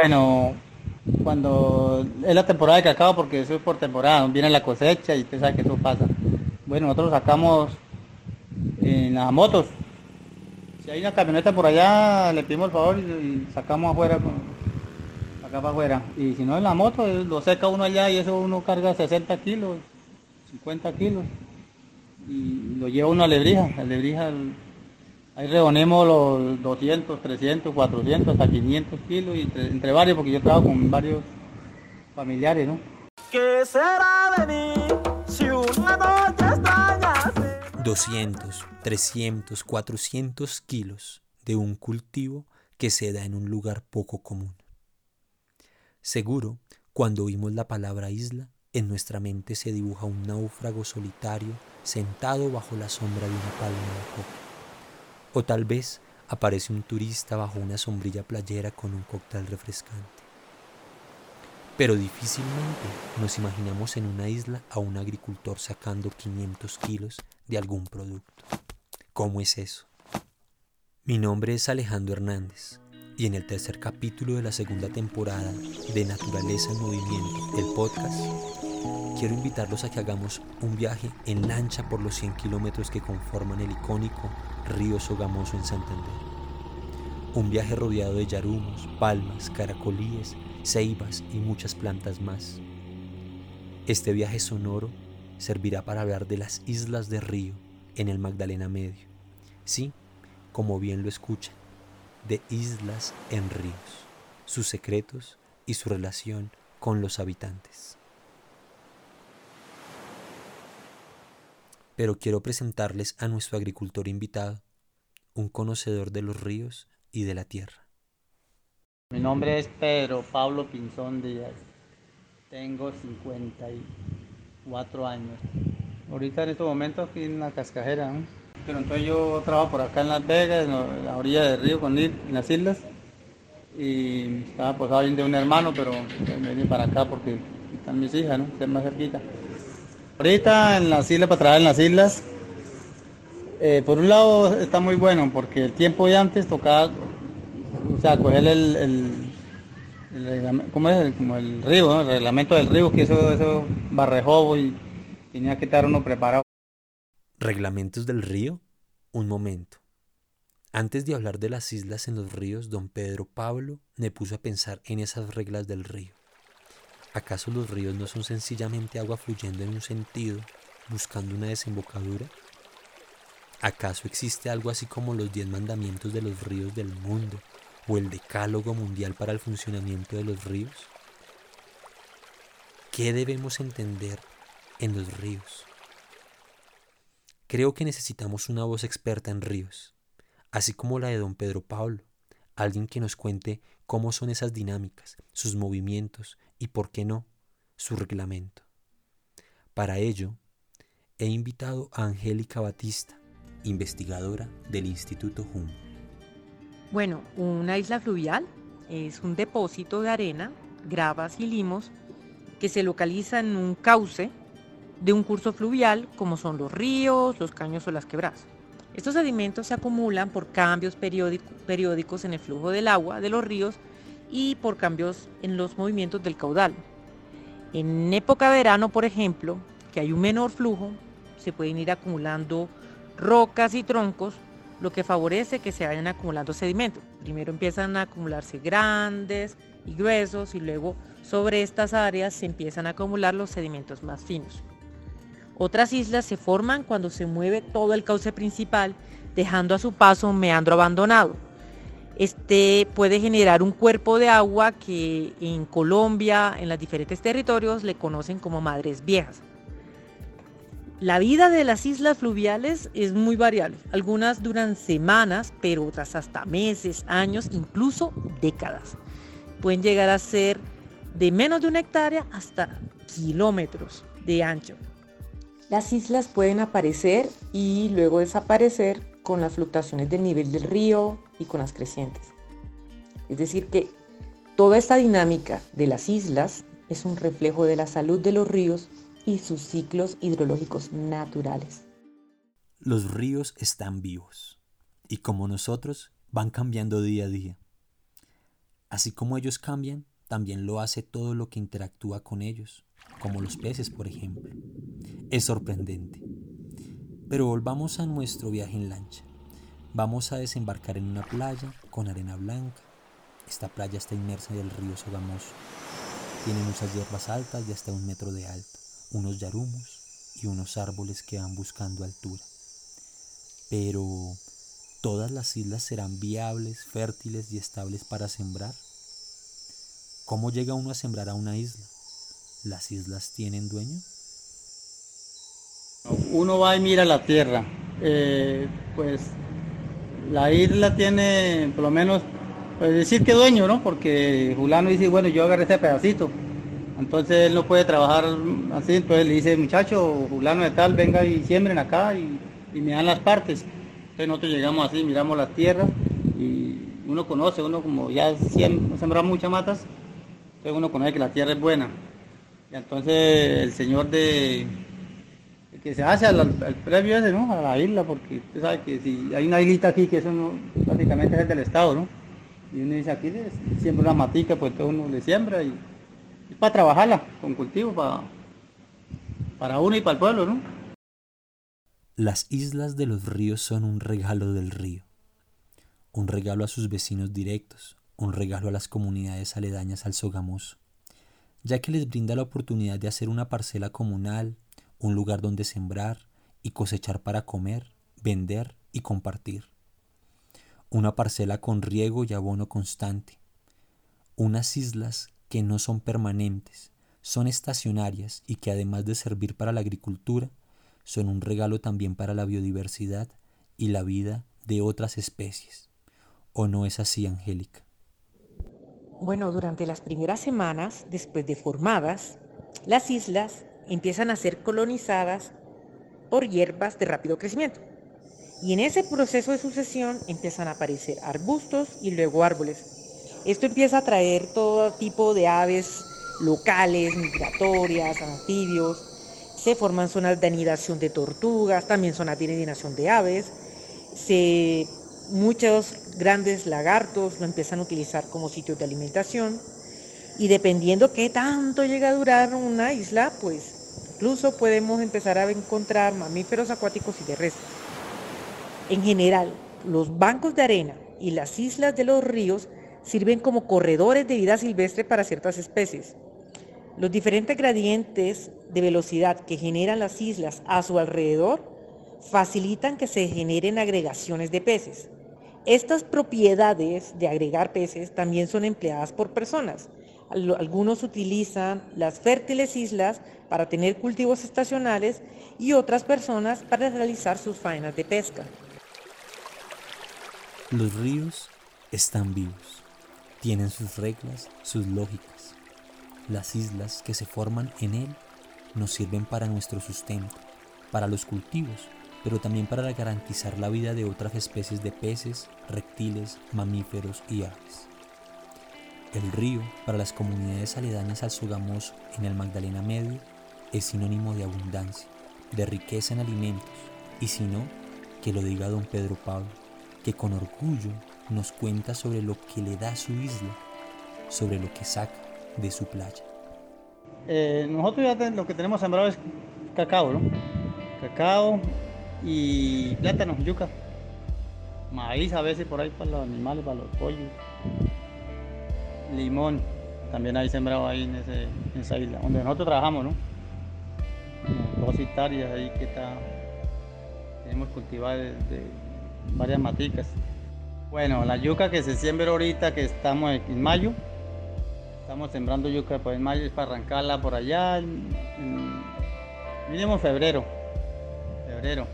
bueno, cuando es la temporada de cacao, porque eso es por temporada, viene la cosecha y usted sabe que eso pasa. Bueno, nosotros sacamos en las motos. Si hay una camioneta por allá, le pedimos el favor y, sacamos afuera, acá para afuera. Y si no en la moto, eh, lo seca uno allá y eso uno carga 60 kilos, 50 kilos. Y lo lleva uno a Lebrija. A Lebrija ahí reunimos los 200, 300, 400, hasta 500 kilos y entre, varios, porque yo trabajo con varios familiares, ¿no? ¿Qué será de mí si una noche extraña 200, 300, 400 kilos de un cultivo que se da en un lugar poco común. Seguro, cuando oímos la palabra isla, en nuestra mente se dibuja un náufrago solitario sentado bajo la sombra de una palma de coca. O tal vez aparece un turista bajo una sombrilla playera con un cóctel refrescante. Pero difícilmente nos imaginamos en una isla a un agricultor sacando 500 kilos de algún producto. ¿Cómo es eso? Mi nombre es Alejandro Hernández y en el tercer capítulo de la segunda temporada de Naturaleza en Movimiento, el podcast, quiero invitarlos a que hagamos un viaje en lancha por los 100 kilómetros que conforman el icónico río Sogamoso en Santander. Un viaje rodeado de yarumos, palmas, caracolíes ceibas y muchas plantas más. Este viaje sonoro servirá para hablar de las islas de río en el Magdalena Medio. Sí, como bien lo escuchan, de islas en ríos, sus secretos y su relación con los habitantes. Pero quiero presentarles a nuestro agricultor invitado, un conocedor de los ríos y de la tierra. Mi nombre es Pedro Pablo Pinzón Díaz. Tengo 54 años. Ahorita en estos momentos aquí en la cascajera. Pero entonces yo trabajo por acá en Las Vegas, en la orilla del río, con en las islas. Y estaba posado de un hermano, pero vine para acá porque están mis hijas, ¿no? Están más cerquita. Ahorita en las islas, para trabajar en las islas, eh, por un lado está muy bueno porque el tiempo de antes tocaba o sea, coger el, el, ¿cómo es? Como el río, el reglamento del río, que eso, eso barrejobo y tenía que estar uno preparado. ¿Reglamentos del río? Un momento. Antes de hablar de las islas en los ríos, don Pedro Pablo me puso a pensar en esas reglas del río. ¿Acaso los ríos no son sencillamente agua fluyendo en un sentido, buscando una desembocadura? ¿Acaso existe algo así como los diez mandamientos de los ríos del mundo, o el decálogo mundial para el funcionamiento de los ríos? ¿Qué debemos entender en los ríos? Creo que necesitamos una voz experta en ríos, así como la de don Pedro Pablo, alguien que nos cuente cómo son esas dinámicas, sus movimientos y, por qué no, su reglamento. Para ello, he invitado a Angélica Batista, investigadora del Instituto HUM. Bueno, una isla fluvial es un depósito de arena, gravas y limos que se localiza en un cauce de un curso fluvial como son los ríos, los caños o las quebradas. Estos sedimentos se acumulan por cambios periódicos en el flujo del agua de los ríos y por cambios en los movimientos del caudal. En época de verano, por ejemplo, que hay un menor flujo, se pueden ir acumulando rocas y troncos lo que favorece que se vayan acumulando sedimentos. Primero empiezan a acumularse grandes y gruesos y luego sobre estas áreas se empiezan a acumular los sedimentos más finos. Otras islas se forman cuando se mueve todo el cauce principal, dejando a su paso un meandro abandonado. Este puede generar un cuerpo de agua que en Colombia, en los diferentes territorios, le conocen como madres viejas. La vida de las islas fluviales es muy variable. Algunas duran semanas, pero otras hasta meses, años, incluso décadas. Pueden llegar a ser de menos de una hectárea hasta kilómetros de ancho. Las islas pueden aparecer y luego desaparecer con las fluctuaciones del nivel del río y con las crecientes. Es decir, que toda esta dinámica de las islas es un reflejo de la salud de los ríos y sus ciclos hidrológicos naturales. Los ríos están vivos y como nosotros van cambiando día a día. Así como ellos cambian, también lo hace todo lo que interactúa con ellos, como los peces, por ejemplo. Es sorprendente. Pero volvamos a nuestro viaje en lancha. Vamos a desembarcar en una playa con arena blanca. Esta playa está inmersa en el río Sogamoso. Tiene muchas hierbas altas de hasta un metro de alto, unos yarumos y unos árboles que van buscando altura. Pero, ¿todas las islas serán viables, fértiles y estables para sembrar? ¿Cómo llega uno a sembrar a una isla? ¿Las islas tienen dueño? Uno va y mira la tierra. Eh, pues la isla tiene, por lo menos, pues decir que dueño, ¿no? Porque Julano dice, bueno, yo agarré este pedacito. Entonces él no puede trabajar así, entonces le dice, muchacho, Julano de tal, venga y siembren acá y, me dan las partes. Entonces nosotros llegamos así, miramos la tierra y uno conoce, uno como ya sembrado muchas matas, entonces uno conoce que la tierra es buena. Y entonces el señor de que se hace al, previo ese, ¿no? A la isla, porque usted sabe que si hay una islita aquí, que eso no, prácticamente es del Estado, ¿no? Y uno dice aquí, siembra una matica, pues todo uno le siembra y, para trabajarla con cultivo, para, para uno y para el pueblo, ¿no? Las islas de los ríos son un regalo del río, un regalo a sus vecinos directos, un regalo a las comunidades aledañas al Sogamoso, ya que les brinda la oportunidad de hacer una parcela comunal, un lugar donde sembrar y cosechar para comer, vender y compartir. Una parcela con riego y abono constante. Unas islas que no son permanentes, son estacionarias y que además de servir para la agricultura, son un regalo también para la biodiversidad y la vida de otras especies. ¿O no es así, Angélica? Bueno, durante las primeras semanas, después de formadas, las islas empiezan a ser colonizadas por hierbas de rápido crecimiento. Y en ese proceso de sucesión empiezan a aparecer arbustos y luego árboles. Esto empieza a traer todo tipo de aves locales, migratorias, anfibios. Se forman zonas de anidación de tortugas, también zonas de anidación de aves. Se, muchos grandes lagartos lo empiezan a utilizar como sitios de alimentación. Y dependiendo qué tanto llega a durar una isla, pues Incluso podemos empezar a encontrar mamíferos acuáticos y terrestres. En general, los bancos de arena y las islas de los ríos sirven como corredores de vida silvestre para ciertas especies. Los diferentes gradientes de velocidad que generan las islas a su alrededor facilitan que se generen agregaciones de peces. Estas propiedades de agregar peces también son empleadas por personas, algunos utilizan las fértiles islas para tener cultivos estacionales y otras personas para realizar sus faenas de pesca. Los ríos están vivos, tienen sus reglas, sus lógicas. Las islas que se forman en él nos sirven para nuestro sustento, para los cultivos, pero también para garantizar la vida de otras especies de peces, reptiles, mamíferos y aves. El río, para las comunidades aledañas al Sogamoso en el Magdalena Medio, es sinónimo de abundancia, de riqueza en alimentos, y si no, que lo diga don Pedro Pablo, que con orgullo nos cuenta sobre lo que le da su isla, sobre lo que saca de su playa. Eh, nosotros ya lo que tenemos sembrado es cacao, ¿no? Cacao y plátano, yuca. Maíz a veces por ahí para los animales, para los pollos limón, también hay sembrado ahí en, esa isla, donde nosotros trabajamos, ¿no? dos hectáreas ahí que está, tenemos cultivadas de, varias maticas. Bueno, la yuca que se siembra ahorita, que estamos en mayo, estamos sembrando yuca pues en mayo, es para arrancarla por allá, en, mínimo febrero, febrero.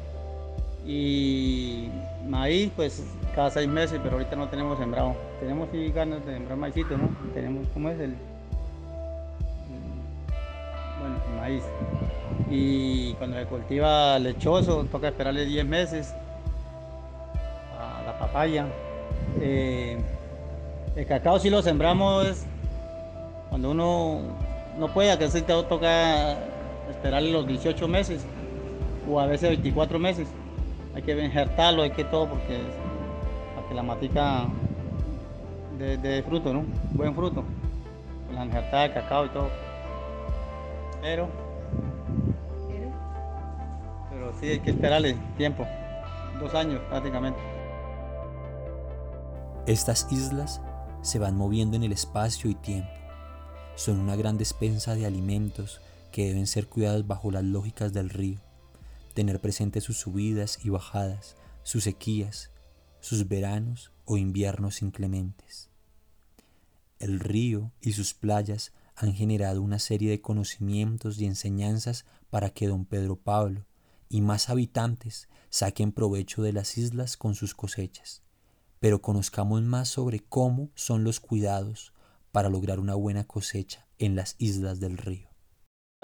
Y maíz, pues cada seis meses, pero ahorita no tenemos sembrado. Tenemos sí ganas de sembrar maízito, ¿no? Tenemos, ¿cómo es el? Bueno, maíz. Y cuando se cultiva lechoso, toca esperarle 10 meses a la papaya. Eh, el cacao si lo sembramos cuando uno no puede, que se toca esperarle los 18 meses o a veces 24 meses. Hay que injertarlo, hay que todo porque para que la matica de, fruto, ¿no? Buen fruto. La injertada de cacao y todo. Pero, pero sí hay que esperarle tiempo. Dos años prácticamente. Estas islas se van moviendo en el espacio y tiempo. Son una gran despensa de alimentos que deben ser cuidados bajo las lógicas del río. Tener presente sus subidas y bajadas, sus sequías, sus veranos o inviernos inclementes. El río y sus playas han generado una serie de conocimientos y enseñanzas para que don Pedro Pablo y más habitantes saquen provecho de las islas con sus cosechas, pero conozcamos más sobre cómo son los cuidados para lograr una buena cosecha en las islas del río.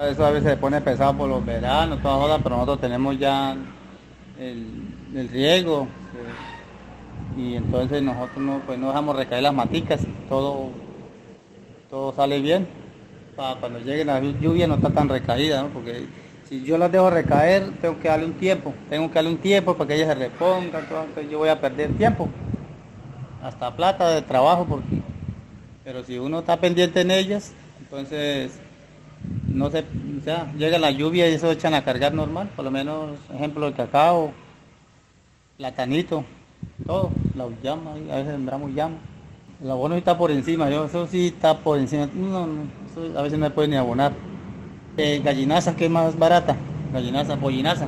Eso a veces se pone pesado por los veranos, toda joda, pero nosotros tenemos ya el, el riego y entonces nosotros no, pues no dejamos recaer las maticas, todo, todo sale bien. Para cuando llegue la lluvia no está tan recaída, ¿no? porque si yo las dejo recaer, tengo que darle un tiempo, tengo que darle un tiempo para que ellas se repongan, entonces yo voy a perder tiempo, hasta plata de trabajo, porque, pero si uno está pendiente en ellas, entonces no se, o sea, llega la lluvia y eso echan a cargar normal, por lo menos, ejemplo, el cacao, platanito, todo, la llama, a veces sembramos llama. El abono está por encima, yo, eso sí está por encima, no, a veces no se puede ni abonar. Eh, gallinaza, que es más barata, gallinaza, pollinaza.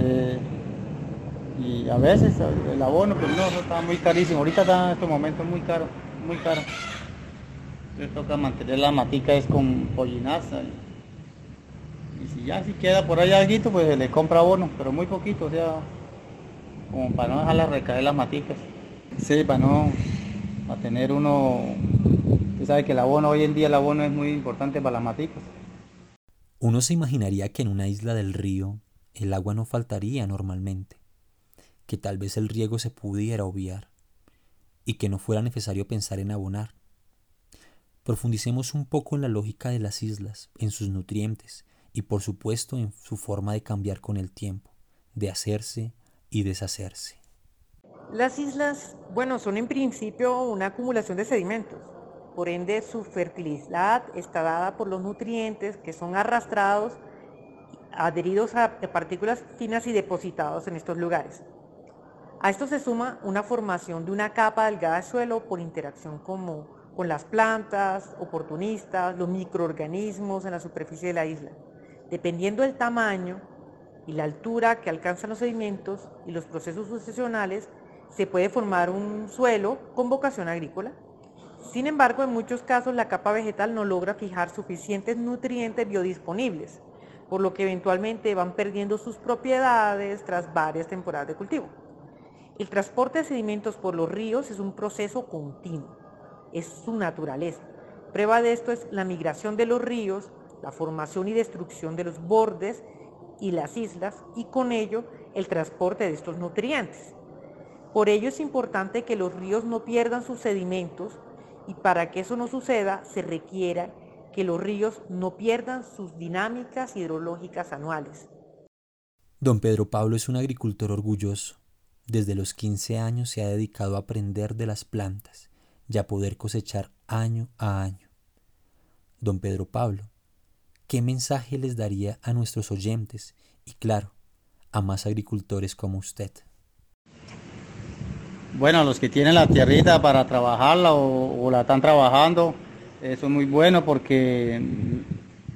Eh, y a veces el abono, pues no, eso está muy carísimo, ahorita está en estos momentos muy caro, muy caro. Entonces toca mantener la matica es con pollinaza. Y, si ya si queda por ahí algo, pues se le compra abono, pero muy poquito, o sea, como para no dejarla recaer las maticas. Sí, para no, para tener uno, usted sabe que el abono, hoy en día el abono es muy importante para las maticas. Uno se imaginaría que en una isla del río el agua no faltaría normalmente, que tal vez el riego se pudiera obviar y que no fuera necesario pensar en abonar. Profundicemos un poco en la lógica de las islas, en sus nutrientes y por supuesto en su forma de cambiar con el tiempo, de hacerse y deshacerse. Las islas, bueno, son en principio una acumulación de sedimentos. Por ende, su fertilidad está dada por los nutrientes que son arrastrados, adheridos a partículas finas y depositados en estos lugares. A esto se suma una formación de una capa delgada de suelo por interacción como con las plantas, oportunistas, los microorganismos en la superficie de la isla. Dependiendo del tamaño y la altura que alcanzan los sedimentos y los procesos sucesionales, se puede formar un suelo con vocación agrícola. Sin embargo, en muchos casos la capa vegetal no logra fijar suficientes nutrientes biodisponibles, por lo que eventualmente van perdiendo sus propiedades tras varias temporadas de cultivo. El transporte de sedimentos por los ríos es un proceso continuo, es su naturaleza. Prueba de esto es la migración de los ríos, la formación y destrucción de los bordes y las islas y con ello el transporte de estos nutrientes. Por ello es importante que los ríos no pierdan sus sedimentos y para que eso no suceda se requiera que los ríos no pierdan sus dinámicas hidrológicas anuales. Don Pedro Pablo es un agricultor orgulloso. Desde los 15 años se ha dedicado a aprender de las plantas y a poder cosechar año a año. Don Pedro Pablo, ¿qué mensaje les daría a nuestros oyentes y, claro, a más agricultores como usted? Bueno, los que tienen la tierrita para trabajarla o, la están trabajando, eso es muy bueno porque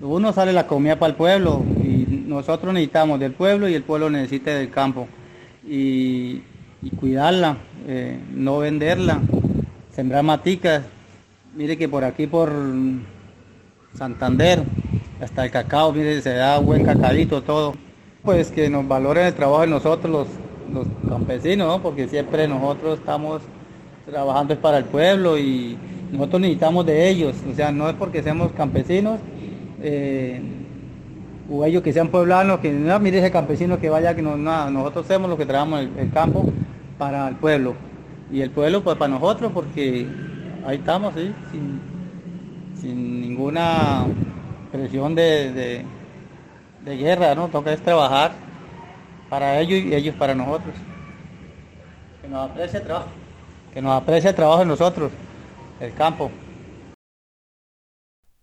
uno sale la comida para el pueblo y nosotros necesitamos del pueblo y el pueblo necesita del campo. Y, y cuidarla, eh, no venderla, sembrar maticas. Mire que por aquí, por Santander, hasta el cacao, mire, se da buen cacadito todo. Pues que nos valoren el trabajo de nosotros los, los campesinos, ¿no? porque siempre nosotros estamos trabajando para el pueblo y nosotros necesitamos de ellos, o sea, no es porque seamos campesinos eh, o ellos que sean pueblanos, que no, mire ese campesino que vaya, que no, nada, nosotros somos los que trabajamos el campo para el pueblo y el pueblo pues para nosotros porque ahí estamos, sin, ninguna presión de, de, guerra, ¿no? Toca es trabajar para ellos y ellos para nosotros. Que nos aprecie el trabajo. que nos aprecia el trabajo de nosotros, el campo.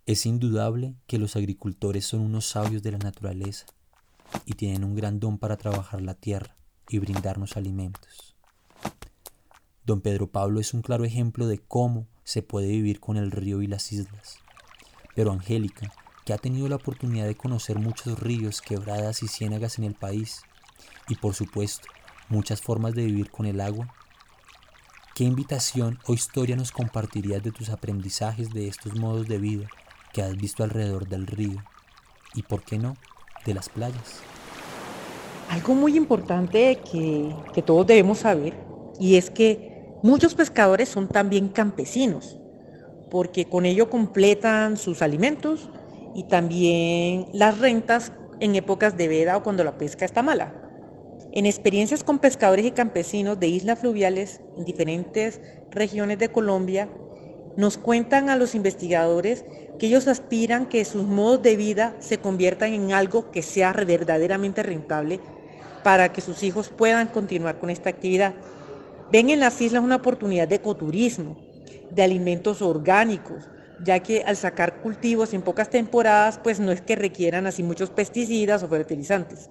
Es indudable que los agricultores son unos sabios de la naturaleza y tienen un gran don para trabajar la tierra y brindarnos alimentos. Don Pedro Pablo es un claro ejemplo de cómo se puede vivir con el río y las islas. Pero Angélica, que ha tenido la oportunidad de conocer muchos ríos, quebradas y ciénagas en el país, y por supuesto, muchas formas de vivir con el agua, ¿qué invitación o historia nos compartirías de tus aprendizajes de estos modos de vida que has visto alrededor del río? Y por qué no, de las playas. Algo muy importante que, que todos debemos saber y es que muchos pescadores son también campesinos, porque con ello completan sus alimentos y también las rentas en épocas de veda o cuando la pesca está mala. En experiencias con pescadores y campesinos de islas fluviales en diferentes regiones de Colombia, nos cuentan a los investigadores que ellos aspiran que sus modos de vida se conviertan en algo que sea verdaderamente rentable para que sus hijos puedan continuar con esta actividad. Ven en las islas una oportunidad de ecoturismo, de alimentos orgánicos, ya que al sacar cultivos en pocas temporadas, pues no es que requieran así muchos pesticidas o fertilizantes.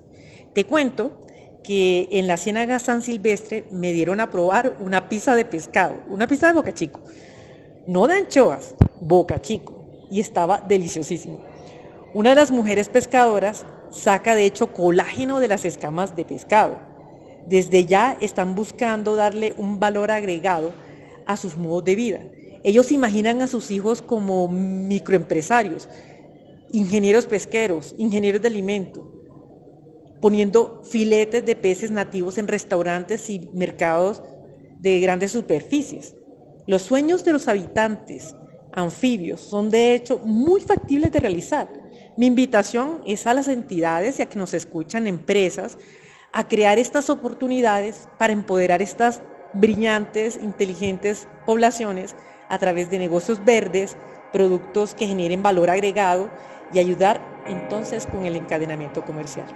Te cuento que en la Ciénaga San Silvestre me dieron a probar una pizza de pescado, una pizza de boca chico, no de anchoas, boca chico y estaba deliciosísimo. Una de las mujeres pescadoras saca de hecho colágeno de las escamas de pescado. Desde ya están buscando darle un valor agregado a sus modos de vida. Ellos imaginan a sus hijos como microempresarios, ingenieros pesqueros, ingenieros de alimento, poniendo filetes de peces nativos en restaurantes y mercados de grandes superficies. Los sueños de los habitantes anfibios son de hecho muy factibles de realizar. Mi invitación es a las entidades y a que nos escuchan empresas a crear estas oportunidades para empoderar estas brillantes, inteligentes poblaciones a través de negocios verdes, productos que generen valor agregado y ayudar entonces con el encadenamiento comercial.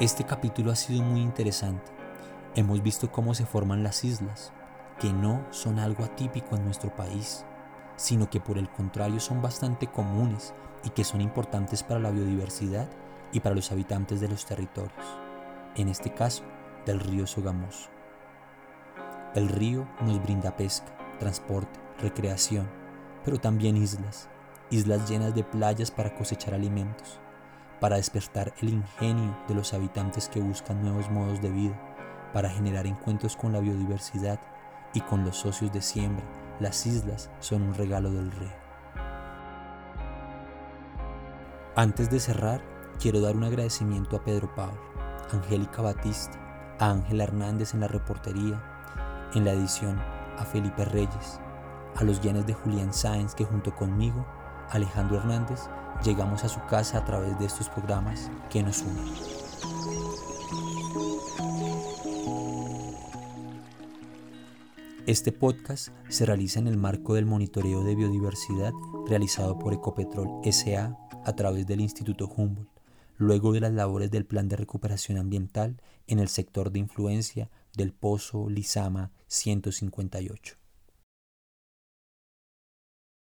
Este capítulo ha sido muy interesante. Hemos visto cómo se forman las islas, que no son algo atípico en nuestro país, sino que por el contrario son bastante comunes y que son importantes para la biodiversidad y para los habitantes de los territorios, en este caso del río Sogamoso. El río nos brinda pesca, transporte, recreación, pero también islas, islas llenas de playas para cosechar alimentos, para despertar el ingenio de los habitantes que buscan nuevos modos de vida, para generar encuentros con la biodiversidad y con los socios de siembra, las islas son un regalo del rey. Antes de cerrar, quiero dar un agradecimiento a Pedro Pablo, Angélica Batista, a Ángela Hernández en la reportería, en la edición a Felipe Reyes, a los guiones de Julián Sáenz que junto conmigo, Alejandro Hernández, llegamos a su casa a través de estos programas que nos unen. Este podcast se realiza en el marco del monitoreo de biodiversidad realizado por Ecopetrol SA a través del Instituto Humboldt, luego de las labores del Plan de Recuperación Ambiental en el sector de influencia del Pozo Lizama 158.